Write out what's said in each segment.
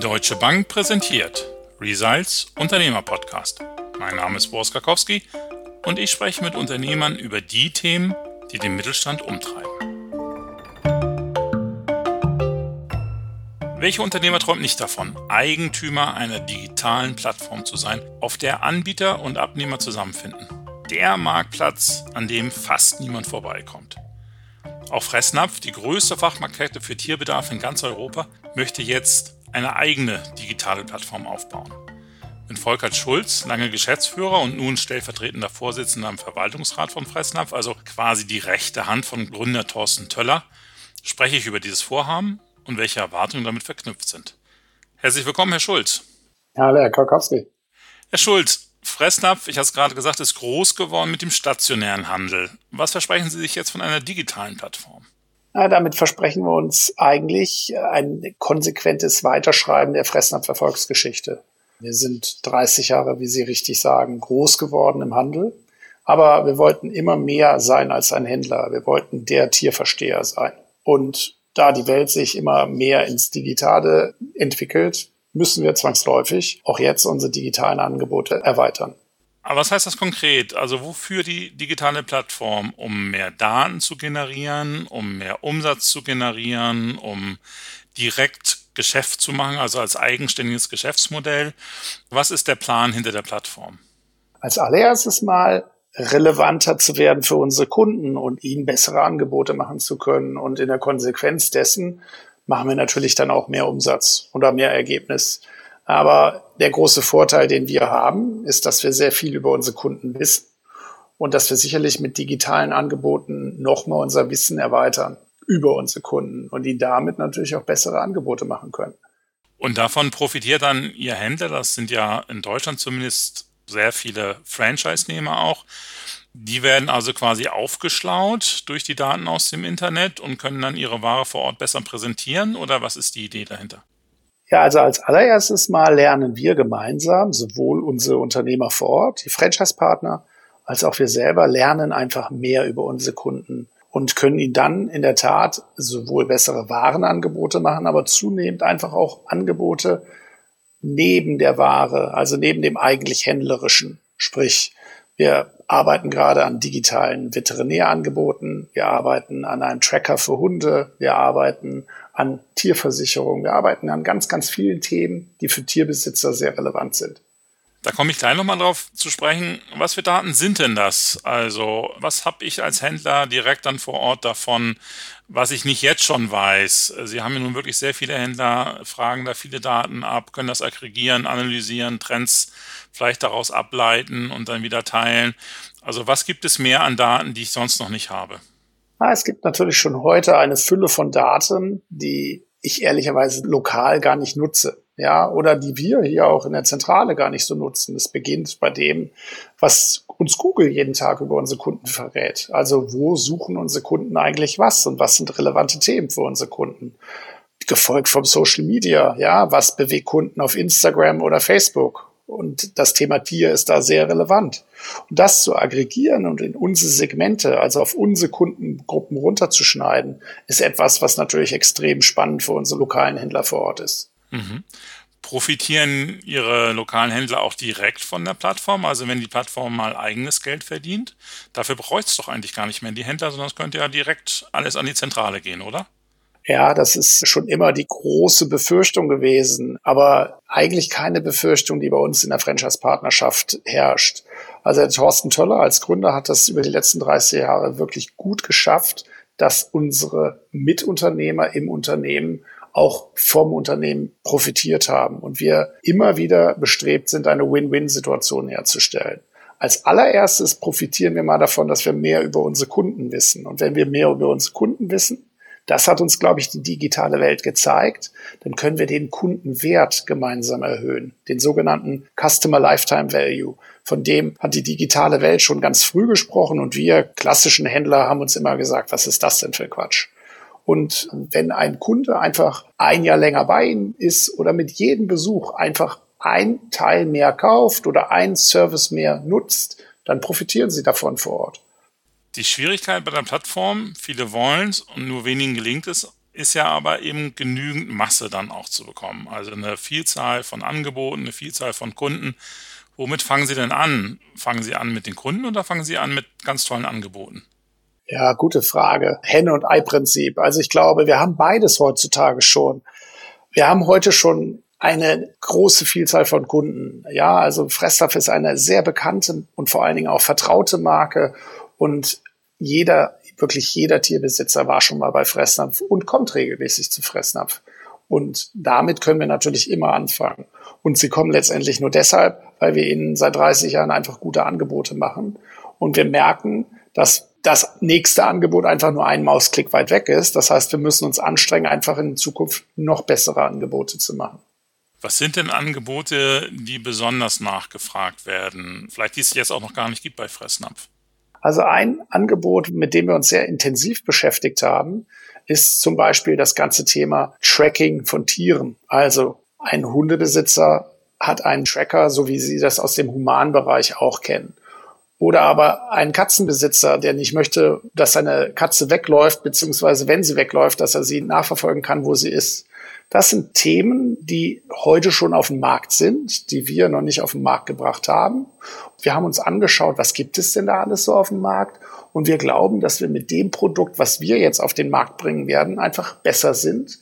Deutsche Bank präsentiert Results Unternehmer Podcast. Mein Name ist Boris Karkowski und ich spreche mit Unternehmern über die Themen, die den Mittelstand umtreiben. Welcher Unternehmer träumt nicht davon, Eigentümer einer digitalen Plattform zu sein, auf der Anbieter und Abnehmer zusammenfinden? Der Marktplatz, an dem fast niemand vorbeikommt. Auch Fressnapf, die größte Fachmarktkette für Tierbedarf in ganz Europa, möchte jetzt eine eigene digitale Plattform aufbauen. Mit Volkert Schulz, lange Geschäftsführer und nun stellvertretender Vorsitzender im Verwaltungsrat von Fressnapf, also quasi die rechte Hand von Gründer Thorsten Töller, spreche ich über dieses Vorhaben und welche Erwartungen damit verknüpft sind. Herzlich willkommen, Herr Schulz. Hallo, Herr Karkowski. Herr Schulz, Fressnapf, ich habe es gerade gesagt, ist groß geworden mit dem stationären Handel. Was versprechen Sie sich jetzt von einer digitalen Plattform? Na, damit versprechen wir uns eigentlich ein konsequentes Weiterschreiben der Fressnapf Erfolgsgeschichte. Wir sind 30 Jahre, wie Sie richtig sagen, groß geworden im Handel. Aber wir wollten immer mehr sein als ein Händler. Wir wollten der Tierversteher sein. Und da die Welt sich immer mehr ins Digitale entwickelt, müssen wir zwangsläufig auch jetzt unsere digitalen Angebote erweitern. Aber was heißt das konkret? Also wofür die digitale Plattform? Um mehr Daten zu generieren, um mehr Umsatz zu generieren, um direkt Geschäft zu machen, also als eigenständiges Geschäftsmodell. Was ist der Plan hinter der Plattform? Als allererstes mal relevanter zu werden für unsere Kunden und ihnen bessere Angebote machen zu können. Und in der Konsequenz dessen machen wir natürlich dann auch mehr Umsatz oder mehr Ergebnis. Aber der große Vorteil, den wir haben, ist, dass wir sehr viel über unsere Kunden wissen und dass wir sicherlich mit digitalen Angeboten nochmal unser Wissen erweitern über unsere Kunden und die damit natürlich auch bessere Angebote machen können. Und davon profitiert dann Ihr Händler, das sind ja in Deutschland zumindest sehr viele Franchise-Nehmer auch. Die werden also quasi aufgeschlaut durch die Daten aus dem Internet und können dann ihre Ware vor Ort besser präsentieren oder was ist die Idee dahinter? Ja, also als allererstes Mal lernen wir gemeinsam, sowohl unsere Unternehmer vor Ort, die Franchise-Partner, als auch wir selber lernen einfach mehr über unsere Kunden und können ihnen dann in der Tat sowohl bessere Warenangebote machen, aber zunehmend einfach auch Angebote neben der Ware, also neben dem eigentlich händlerischen. Sprich, wir arbeiten gerade an digitalen Veterinärangeboten. Wir arbeiten an einem Tracker für Hunde. Wir arbeiten an Tierversicherung. Wir arbeiten an ganz, ganz vielen Themen, die für Tierbesitzer sehr relevant sind. Da komme ich gleich nochmal drauf zu sprechen. Was für Daten sind denn das? Also, was habe ich als Händler direkt dann vor Ort davon, was ich nicht jetzt schon weiß? Sie haben ja nun wirklich sehr viele Händler, fragen da viele Daten ab, können das aggregieren, analysieren, Trends vielleicht daraus ableiten und dann wieder teilen. Also, was gibt es mehr an Daten, die ich sonst noch nicht habe? Es gibt natürlich schon heute eine Fülle von Daten, die ich ehrlicherweise lokal gar nicht nutze ja, oder die wir hier auch in der Zentrale gar nicht so nutzen. Es beginnt bei dem, was uns Google jeden Tag über unsere Kunden verrät. Also wo suchen unsere Kunden eigentlich was und was sind relevante Themen für unsere Kunden? Gefolgt vom Social Media, ja, was bewegt Kunden auf Instagram oder Facebook? Und das Thema Tier ist da sehr relevant. Und das zu aggregieren und in unsere Segmente, also auf unsere Kundengruppen runterzuschneiden, ist etwas, was natürlich extrem spannend für unsere lokalen Händler vor Ort ist. Mhm. Profitieren Ihre lokalen Händler auch direkt von der Plattform? Also wenn die Plattform mal eigenes Geld verdient, dafür bräuchte es doch eigentlich gar nicht mehr die Händler, sondern es könnte ja direkt alles an die Zentrale gehen, oder? Ja, das ist schon immer die große Befürchtung gewesen, aber eigentlich keine Befürchtung, die bei uns in der Franchise-Partnerschaft herrscht. Also Thorsten Töller als Gründer hat das über die letzten 30 Jahre wirklich gut geschafft, dass unsere Mitunternehmer im Unternehmen auch vom Unternehmen profitiert haben und wir immer wieder bestrebt sind, eine Win-Win-Situation herzustellen. Als allererstes profitieren wir mal davon, dass wir mehr über unsere Kunden wissen. Und wenn wir mehr über unsere Kunden wissen, das hat uns, glaube ich, die digitale Welt gezeigt, dann können wir den Kundenwert gemeinsam erhöhen, den sogenannten Customer Lifetime Value. Von dem hat die digitale Welt schon ganz früh gesprochen und wir klassischen Händler haben uns immer gesagt, was ist das denn für Quatsch? Und wenn ein Kunde einfach ein Jahr länger bei Ihnen ist oder mit jedem Besuch einfach ein Teil mehr kauft oder ein Service mehr nutzt, dann profitieren Sie davon vor Ort. Die Schwierigkeit bei der Plattform, viele wollen es und nur wenigen gelingt es, ist ja aber eben genügend Masse dann auch zu bekommen. Also eine Vielzahl von Angeboten, eine Vielzahl von Kunden. Womit fangen Sie denn an? Fangen Sie an mit den Kunden oder fangen Sie an mit ganz tollen Angeboten? Ja, gute Frage. Henne- und Ei-Prinzip. Also ich glaube, wir haben beides heutzutage schon. Wir haben heute schon eine große Vielzahl von Kunden. Ja, also Fressnapf ist eine sehr bekannte und vor allen Dingen auch vertraute Marke und jeder, wirklich jeder Tierbesitzer war schon mal bei Fressnapf und kommt regelmäßig zu Fressnapf. Und damit können wir natürlich immer anfangen. Und sie kommen letztendlich nur deshalb, weil wir ihnen seit 30 Jahren einfach gute Angebote machen. Und wir merken, dass das nächste Angebot einfach nur ein Mausklick weit weg ist. Das heißt, wir müssen uns anstrengen, einfach in Zukunft noch bessere Angebote zu machen. Was sind denn Angebote, die besonders nachgefragt werden? Vielleicht die es jetzt auch noch gar nicht gibt bei Fressnapf. Also ein Angebot, mit dem wir uns sehr intensiv beschäftigt haben, ist zum Beispiel das ganze Thema Tracking von Tieren. Also ein Hundebesitzer hat einen Tracker, so wie Sie das aus dem Humanbereich auch kennen. Oder aber ein Katzenbesitzer, der nicht möchte, dass seine Katze wegläuft, beziehungsweise wenn sie wegläuft, dass er sie nachverfolgen kann, wo sie ist. Das sind Themen, die heute schon auf dem Markt sind, die wir noch nicht auf den Markt gebracht haben. Wir haben uns angeschaut, was gibt es denn da alles so auf dem Markt? Und wir glauben, dass wir mit dem Produkt, was wir jetzt auf den Markt bringen werden, einfach besser sind,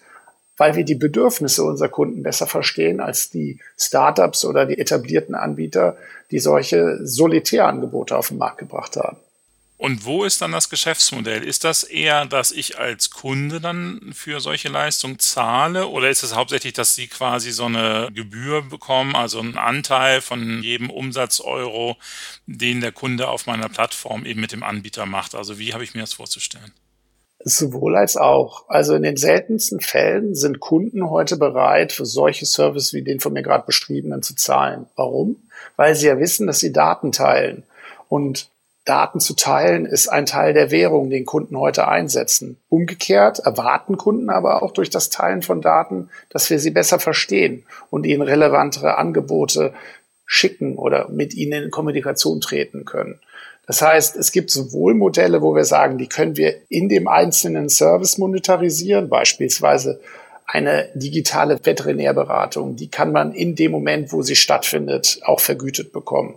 weil wir die Bedürfnisse unserer Kunden besser verstehen als die Startups oder die etablierten Anbieter, die solche Solitärangebote auf den Markt gebracht haben. Und wo ist dann das Geschäftsmodell? Ist das eher, dass ich als Kunde dann für solche Leistungen zahle oder ist es hauptsächlich, dass Sie quasi so eine Gebühr bekommen, also einen Anteil von jedem Umsatzeuro, den der Kunde auf meiner Plattform eben mit dem Anbieter macht? Also wie habe ich mir das vorzustellen? Sowohl als auch. Also in den seltensten Fällen sind Kunden heute bereit, für solche Services wie den von mir gerade beschriebenen zu zahlen. Warum? Weil sie ja wissen, dass sie Daten teilen. Und Daten zu teilen ist ein Teil der Währung, den Kunden heute einsetzen. Umgekehrt erwarten Kunden aber auch durch das Teilen von Daten, dass wir sie besser verstehen und ihnen relevantere Angebote schicken oder mit ihnen in Kommunikation treten können. Das heißt, es gibt sowohl Modelle, wo wir sagen, die können wir in dem einzelnen Service monetarisieren, beispielsweise eine digitale Veterinärberatung, die kann man in dem Moment, wo sie stattfindet, auch vergütet bekommen.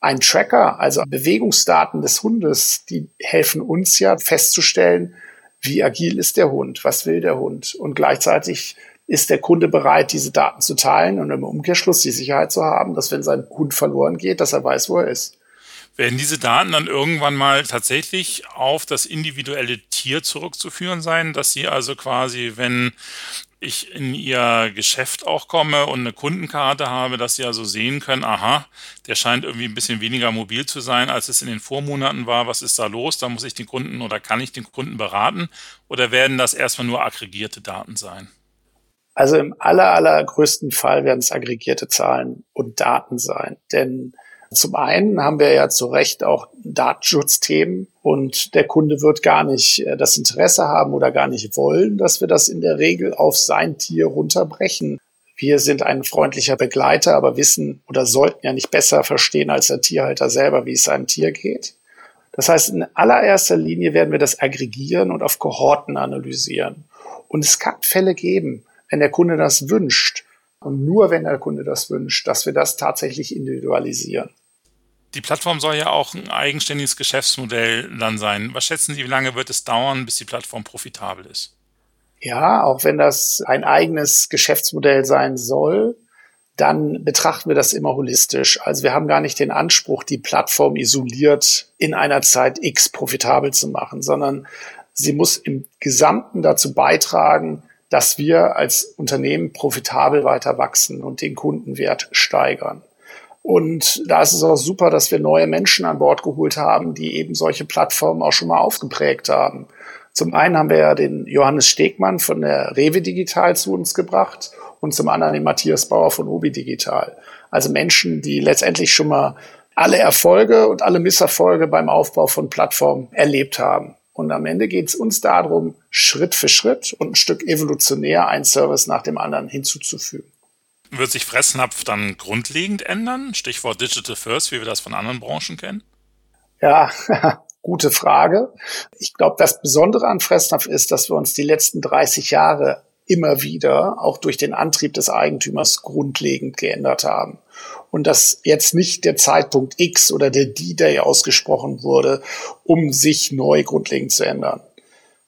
Ein Tracker, also Bewegungsdaten des Hundes, die helfen uns ja festzustellen, wie agil ist der Hund, was will der Hund. Und gleichzeitig ist der Kunde bereit, diese Daten zu teilen und im Umkehrschluss die Sicherheit zu haben, dass wenn sein Hund verloren geht, dass er weiß, wo er ist. Werden diese Daten dann irgendwann mal tatsächlich auf das individuelle Tier zurückzuführen sein, dass Sie also quasi, wenn ich in ihr Geschäft auch komme und eine Kundenkarte habe, dass sie also sehen können, aha, der scheint irgendwie ein bisschen weniger mobil zu sein, als es in den Vormonaten war. Was ist da los? Da muss ich den Kunden oder kann ich den Kunden beraten? Oder werden das erstmal nur aggregierte Daten sein? Also im aller, allergrößten Fall werden es aggregierte Zahlen und Daten sein. Denn zum einen haben wir ja zu Recht auch Datenschutzthemen und der Kunde wird gar nicht äh, das Interesse haben oder gar nicht wollen, dass wir das in der Regel auf sein Tier runterbrechen. Wir sind ein freundlicher Begleiter, aber wissen oder sollten ja nicht besser verstehen als der Tierhalter selber, wie es seinem Tier geht. Das heißt, in allererster Linie werden wir das aggregieren und auf Kohorten analysieren. Und es kann Fälle geben, wenn der Kunde das wünscht, und nur wenn der Kunde das wünscht, dass wir das tatsächlich individualisieren. Die Plattform soll ja auch ein eigenständiges Geschäftsmodell dann sein. Was schätzen Sie, wie lange wird es dauern, bis die Plattform profitabel ist? Ja, auch wenn das ein eigenes Geschäftsmodell sein soll, dann betrachten wir das immer holistisch. Also wir haben gar nicht den Anspruch, die Plattform isoliert in einer Zeit X profitabel zu machen, sondern sie muss im Gesamten dazu beitragen, dass wir als Unternehmen profitabel weiter wachsen und den Kundenwert steigern. Und da ist es auch super, dass wir neue Menschen an Bord geholt haben, die eben solche Plattformen auch schon mal aufgeprägt haben. Zum einen haben wir ja den Johannes Stegmann von der Rewe Digital zu uns gebracht und zum anderen den Matthias Bauer von Obi Digital. Also Menschen, die letztendlich schon mal alle Erfolge und alle Misserfolge beim Aufbau von Plattformen erlebt haben. Und am Ende geht es uns darum, Schritt für Schritt und ein Stück evolutionär ein Service nach dem anderen hinzuzufügen. Wird sich Fressnapf dann grundlegend ändern? Stichwort Digital First, wie wir das von anderen Branchen kennen? Ja, Gute Frage. Ich glaube, das Besondere an Fressnapf ist, dass wir uns die letzten 30 Jahre immer wieder auch durch den Antrieb des Eigentümers grundlegend geändert haben. Und dass jetzt nicht der Zeitpunkt X oder der D-Day ausgesprochen wurde, um sich neu grundlegend zu ändern.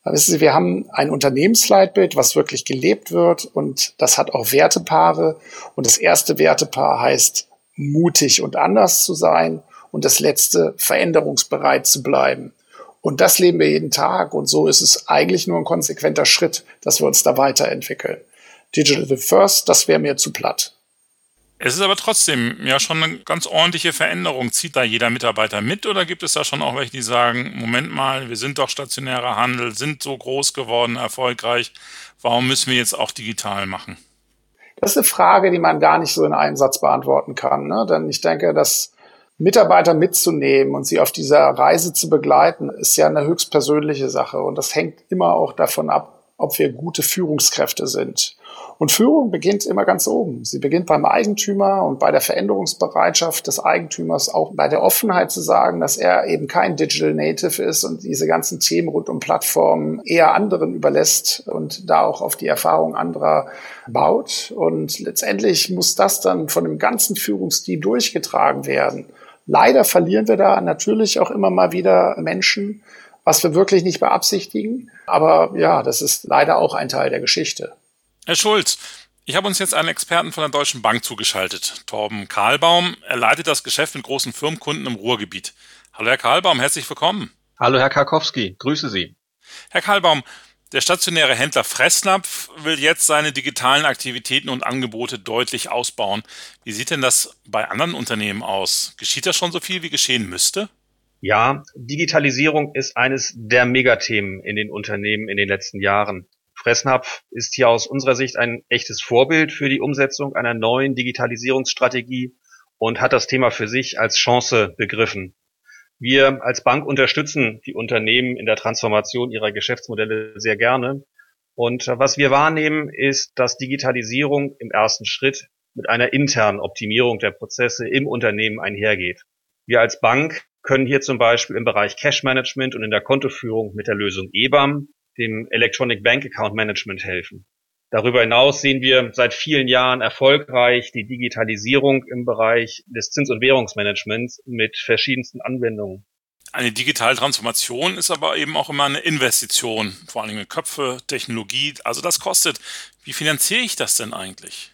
Wissen Sie, wir haben ein Unternehmensleitbild, was wirklich gelebt wird und das hat auch Wertepaare. Und das erste Wertepaar heißt mutig und anders zu sein und das letzte veränderungsbereit zu bleiben. Und das leben wir jeden Tag und so ist es eigentlich nur ein konsequenter Schritt, dass wir uns da weiterentwickeln. Digital First, das wäre mir zu platt. Es ist aber trotzdem ja schon eine ganz ordentliche Veränderung. Zieht da jeder Mitarbeiter mit oder gibt es da schon auch welche, die sagen, Moment mal, wir sind doch stationärer Handel, sind so groß geworden, erfolgreich, warum müssen wir jetzt auch digital machen? Das ist eine Frage, die man gar nicht so in einem Satz beantworten kann. Ne? Denn ich denke, dass Mitarbeiter mitzunehmen und sie auf dieser Reise zu begleiten, ist ja eine höchstpersönliche Sache. Und das hängt immer auch davon ab, ob wir gute Führungskräfte sind. Und Führung beginnt immer ganz oben. Sie beginnt beim Eigentümer und bei der Veränderungsbereitschaft des Eigentümers, auch bei der Offenheit zu sagen, dass er eben kein Digital Native ist und diese ganzen Themen rund um Plattformen eher anderen überlässt und da auch auf die Erfahrung anderer baut. Und letztendlich muss das dann von dem ganzen Führungsteam durchgetragen werden. Leider verlieren wir da natürlich auch immer mal wieder Menschen, was wir wirklich nicht beabsichtigen. Aber ja, das ist leider auch ein Teil der Geschichte. Herr Schulz, ich habe uns jetzt einen Experten von der Deutschen Bank zugeschaltet, Torben Karlbaum. Er leitet das Geschäft mit großen Firmenkunden im Ruhrgebiet. Hallo Herr Karlbaum, herzlich willkommen. Hallo Herr Karkowski, grüße Sie. Herr Karlbaum, der stationäre Händler Fressnapf will jetzt seine digitalen Aktivitäten und Angebote deutlich ausbauen. Wie sieht denn das bei anderen Unternehmen aus? Geschieht da schon so viel, wie geschehen müsste? Ja, Digitalisierung ist eines der Megathemen in den Unternehmen in den letzten Jahren. Fressnapf ist hier aus unserer Sicht ein echtes Vorbild für die Umsetzung einer neuen Digitalisierungsstrategie und hat das Thema für sich als Chance begriffen. Wir als Bank unterstützen die Unternehmen in der Transformation ihrer Geschäftsmodelle sehr gerne. Und was wir wahrnehmen, ist, dass Digitalisierung im ersten Schritt mit einer internen Optimierung der Prozesse im Unternehmen einhergeht. Wir als Bank können hier zum Beispiel im Bereich Cash Management und in der Kontoführung mit der Lösung EBAM dem Electronic Bank Account Management helfen. Darüber hinaus sehen wir seit vielen Jahren erfolgreich die Digitalisierung im Bereich des Zins- und Währungsmanagements mit verschiedensten Anwendungen. Eine digitale Transformation ist aber eben auch immer eine Investition, vor allem in Köpfe, Technologie. Also das kostet. Wie finanziere ich das denn eigentlich?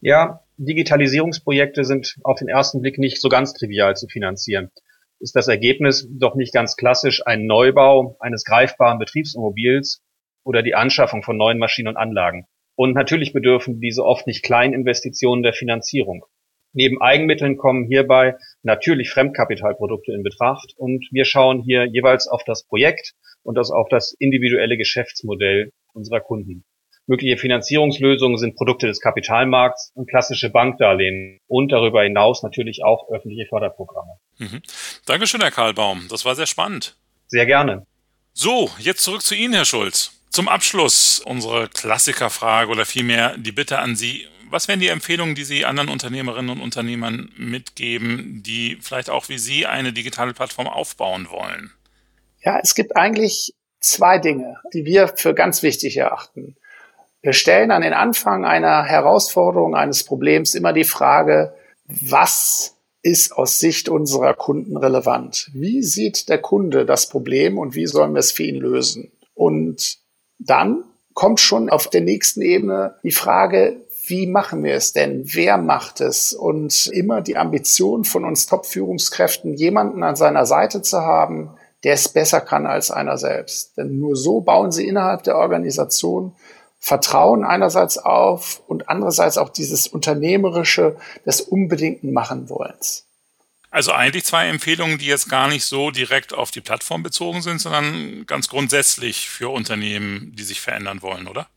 Ja, Digitalisierungsprojekte sind auf den ersten Blick nicht so ganz trivial zu finanzieren ist das Ergebnis doch nicht ganz klassisch ein Neubau eines greifbaren Betriebsimmobils oder die Anschaffung von neuen Maschinen und Anlagen. Und natürlich bedürfen diese oft nicht kleinen Investitionen der Finanzierung. Neben Eigenmitteln kommen hierbei natürlich Fremdkapitalprodukte in Betracht und wir schauen hier jeweils auf das Projekt und das auf das individuelle Geschäftsmodell unserer Kunden. Mögliche Finanzierungslösungen sind Produkte des Kapitalmarkts und klassische Bankdarlehen und darüber hinaus natürlich auch öffentliche Förderprogramme. Mhm. Dankeschön, Herr Karlbaum. Das war sehr spannend. Sehr gerne. So, jetzt zurück zu Ihnen, Herr Schulz. Zum Abschluss unsere Klassikerfrage oder vielmehr die Bitte an Sie. Was wären die Empfehlungen, die Sie anderen Unternehmerinnen und Unternehmern mitgeben, die vielleicht auch wie Sie eine digitale Plattform aufbauen wollen? Ja, es gibt eigentlich zwei Dinge, die wir für ganz wichtig erachten. Wir stellen an den Anfang einer Herausforderung, eines Problems immer die Frage, was ist aus Sicht unserer Kunden relevant? Wie sieht der Kunde das Problem und wie sollen wir es für ihn lösen? Und dann kommt schon auf der nächsten Ebene die Frage, wie machen wir es denn? Wer macht es? Und immer die Ambition von uns Top-Führungskräften, jemanden an seiner Seite zu haben, der es besser kann als einer selbst. Denn nur so bauen sie innerhalb der Organisation Vertrauen einerseits auf und andererseits auch dieses Unternehmerische des unbedingten Machenwollens. Also eigentlich zwei Empfehlungen, die jetzt gar nicht so direkt auf die Plattform bezogen sind, sondern ganz grundsätzlich für Unternehmen, die sich verändern wollen, oder?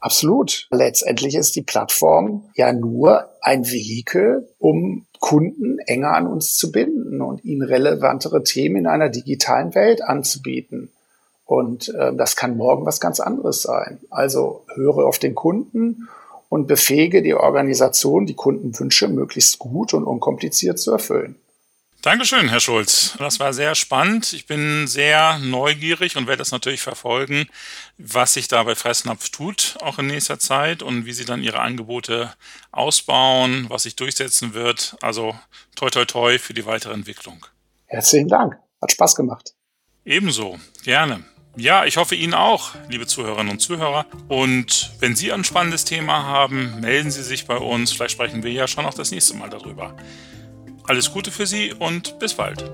Absolut. Letztendlich ist die Plattform ja nur ein Vehikel, um Kunden enger an uns zu binden und ihnen relevantere Themen in einer digitalen Welt anzubieten. Und äh, das kann morgen was ganz anderes sein. Also höre auf den Kunden und befähige die Organisation, die Kundenwünsche möglichst gut und unkompliziert zu erfüllen. Dankeschön, Herr Schulz. Das war sehr spannend. Ich bin sehr neugierig und werde das natürlich verfolgen, was sich da bei Fressnapf tut, auch in nächster Zeit und wie Sie dann Ihre Angebote ausbauen, was sich durchsetzen wird. Also toi toi toi für die weitere Entwicklung. Herzlichen Dank. Hat Spaß gemacht. Ebenso. Gerne. Ja, ich hoffe Ihnen auch, liebe Zuhörerinnen und Zuhörer. Und wenn Sie ein spannendes Thema haben, melden Sie sich bei uns. Vielleicht sprechen wir ja schon auch das nächste Mal darüber. Alles Gute für Sie und bis bald.